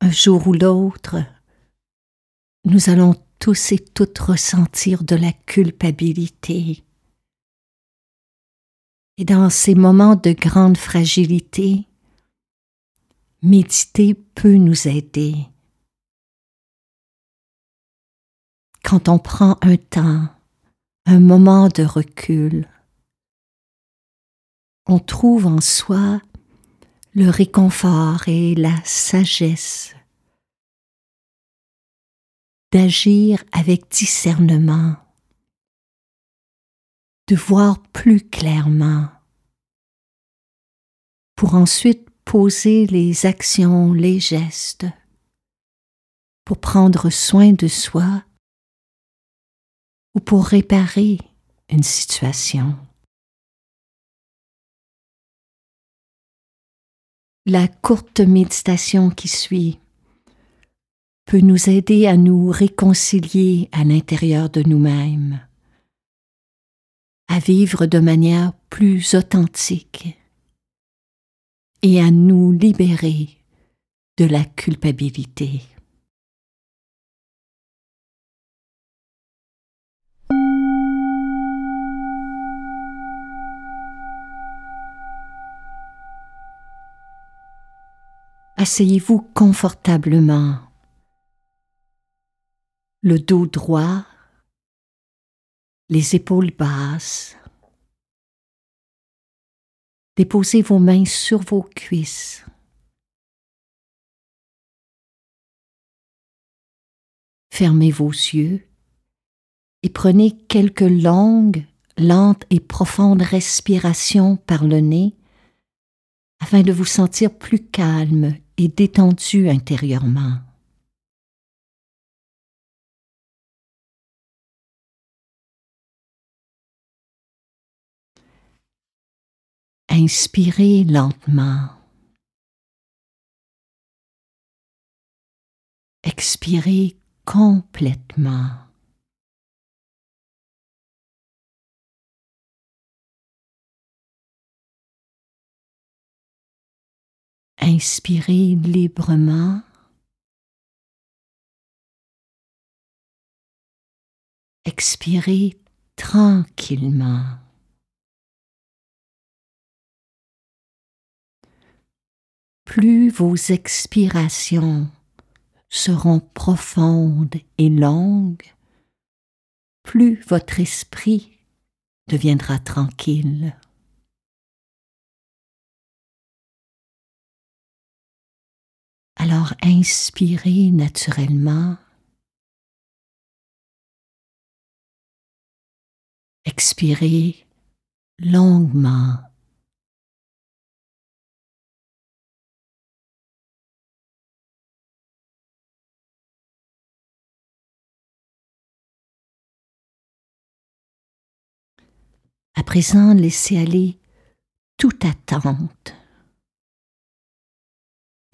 Un jour ou l'autre, nous allons tous et toutes ressentir de la culpabilité. Et dans ces moments de grande fragilité, méditer peut nous aider. Quand on prend un temps, un moment de recul, on trouve en soi le réconfort et la sagesse d'agir avec discernement, de voir plus clairement, pour ensuite poser les actions, les gestes, pour prendre soin de soi ou pour réparer une situation. La courte méditation qui suit peut nous aider à nous réconcilier à l'intérieur de nous-mêmes, à vivre de manière plus authentique et à nous libérer de la culpabilité. Asseyez-vous confortablement le dos droit, les épaules basses. Déposez vos mains sur vos cuisses. Fermez vos yeux et prenez quelques longues, lentes et profondes respirations par le nez afin de vous sentir plus calme et détendu intérieurement. Inspirez lentement. Expirez complètement. Inspirez librement. Expirez tranquillement. plus vos expirations seront profondes et longues, plus votre esprit deviendra tranquille. Alors inspirez naturellement. Expirez longuement. À présent, laissez aller toute attente,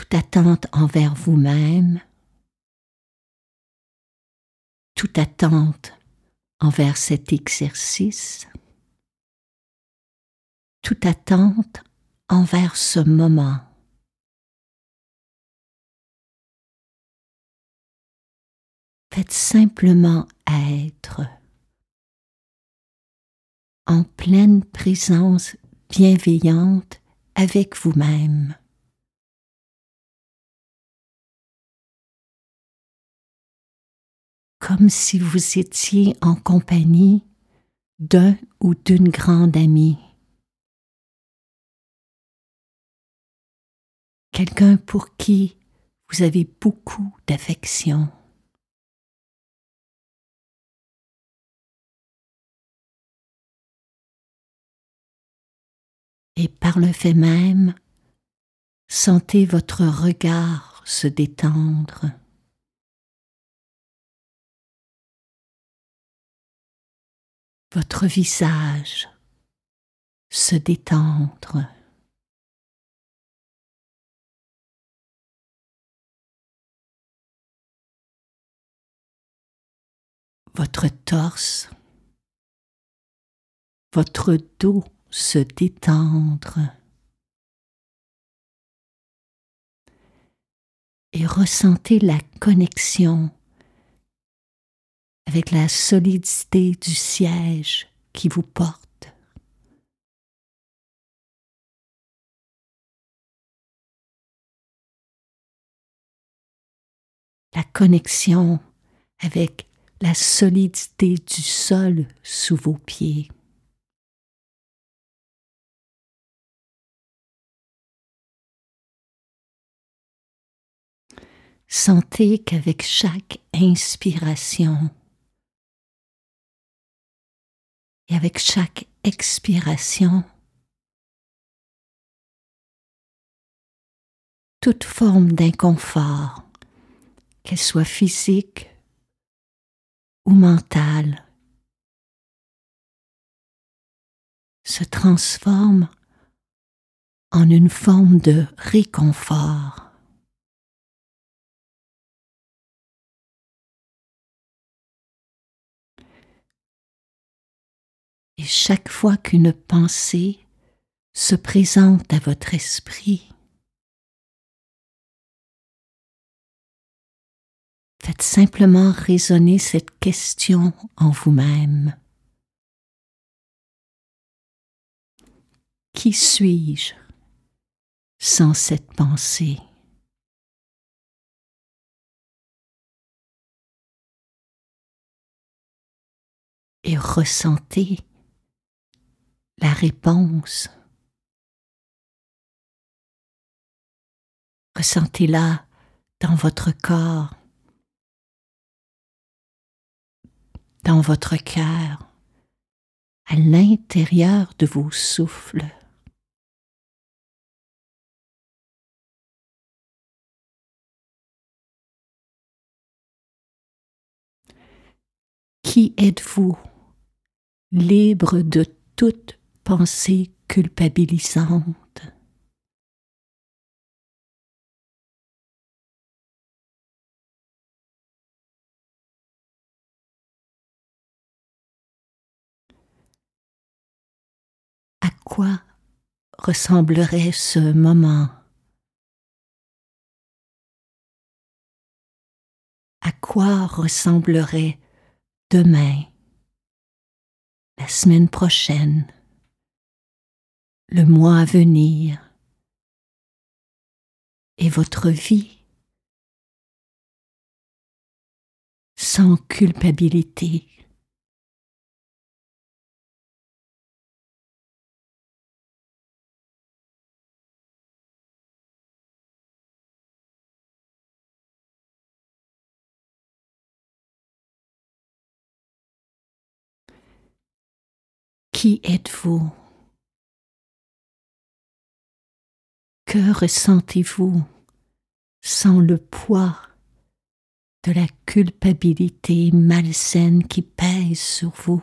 toute attente envers vous-même, toute attente envers cet exercice, toute attente envers ce moment. Faites simplement être en pleine présence bienveillante avec vous-même. Comme si vous étiez en compagnie d'un ou d'une grande amie. Quelqu'un pour qui vous avez beaucoup d'affection. et par le fait même, sentez votre regard se détendre. Votre visage se détendre. Votre torse, votre dos se détendre. et ressentez la connexion avec la solidité du siège qui vous porte. La connexion avec la solidité du sol sous vos pieds. Sentez qu'avec chaque inspiration et avec chaque expiration, toute forme d'inconfort, qu'elle soit physique ou mentale, se transforme en une forme de réconfort. Et chaque fois qu'une pensée se présente à votre esprit, faites simplement résonner cette question en vous-même. Qui suis-je sans cette pensée? Et ressentez la réponse. Ressentez-la dans votre corps, dans votre cœur, à l'intérieur de vos souffles. Qui êtes-vous, libre de toute pensée culpabilisante. À quoi ressemblerait ce moment? À quoi ressemblerait demain, la semaine prochaine le mois à venir. Et votre vie. Sans culpabilité. Qui êtes-vous? Que ressentez-vous sans le poids de la culpabilité malsaine qui pèse sur vous?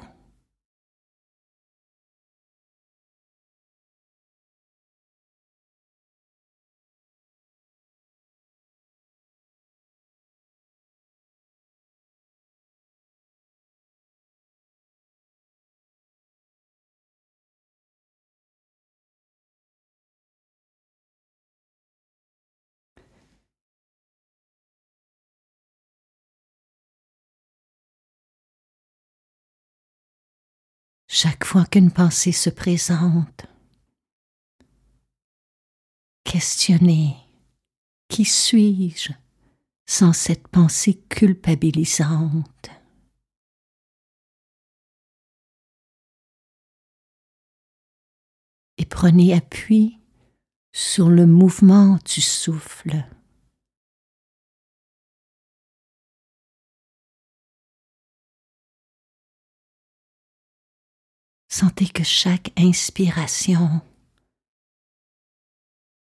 Chaque fois qu'une pensée se présente. Questionnez qui suis-je sans cette pensée culpabilisante? Et prenez appui sur le mouvement du souffle. Sentez que chaque inspiration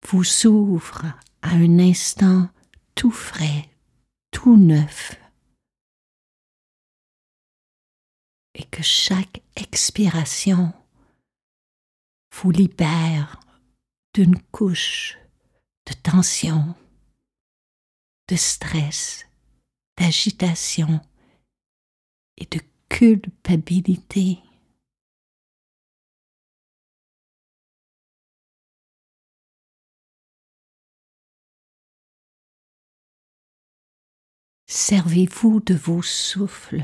vous ouvre à un instant tout frais, tout neuf, et que chaque expiration vous libère d'une couche de tension, de stress, d'agitation et de culpabilité. Servez-vous de vos souffles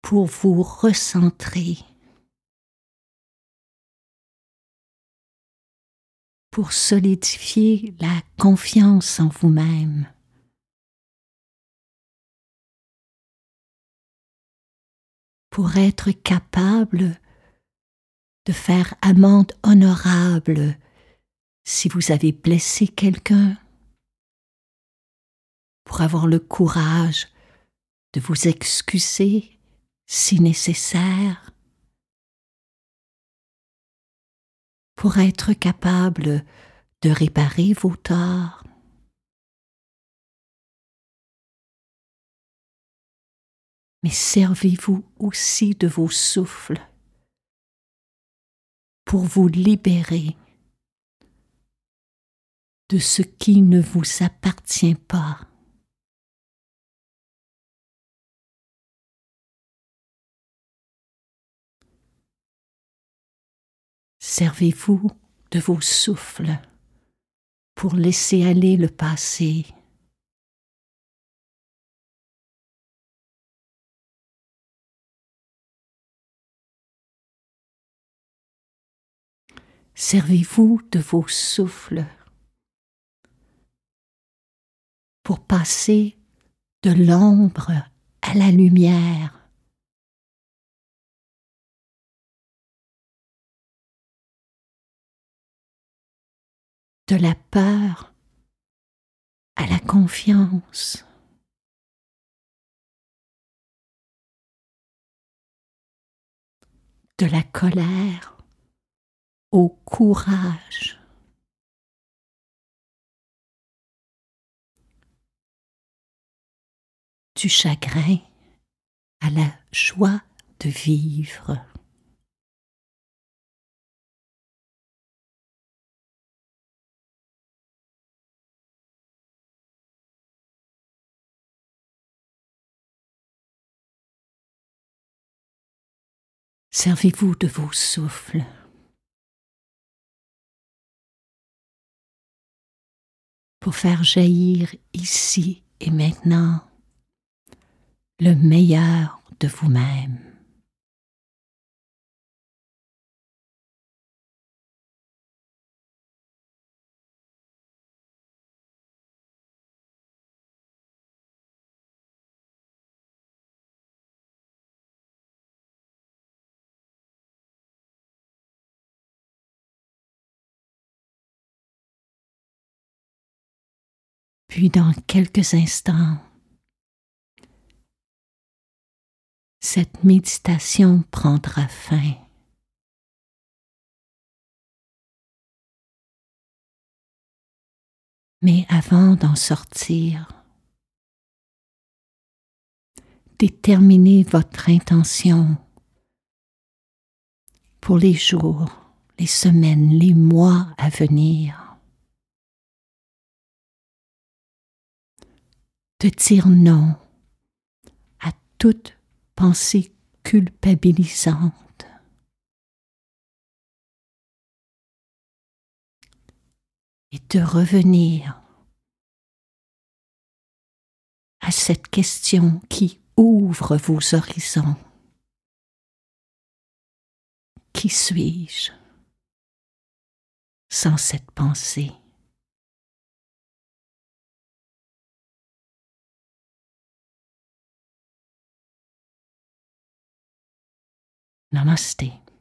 pour vous recentrer, pour solidifier la confiance en vous-même. pour être capable de faire amende honorable si vous avez blessé quelqu'un, pour avoir le courage de vous excuser si nécessaire, pour être capable de réparer vos torts. Mais servez-vous aussi de vos souffles pour vous libérer de ce qui ne vous appartient pas. Servez-vous de vos souffles pour laisser aller le passé. Servez-vous de vos souffles pour passer de l'ombre à la lumière. De la peur à la confiance. de la colère au courage. Du chagrin à la joie de vivre. Servez-vous de vos souffles. pour faire jaillir ici et maintenant le meilleur de vous-même. Puis dans quelques instants, cette méditation prendra fin. Mais avant d'en sortir, déterminez votre intention pour les jours, les semaines, les mois à venir. De dire non à toute pensée culpabilisante. Et de revenir à cette question qui ouvre vos horizons. Qui suis-je sans cette pensée? ナマスティ。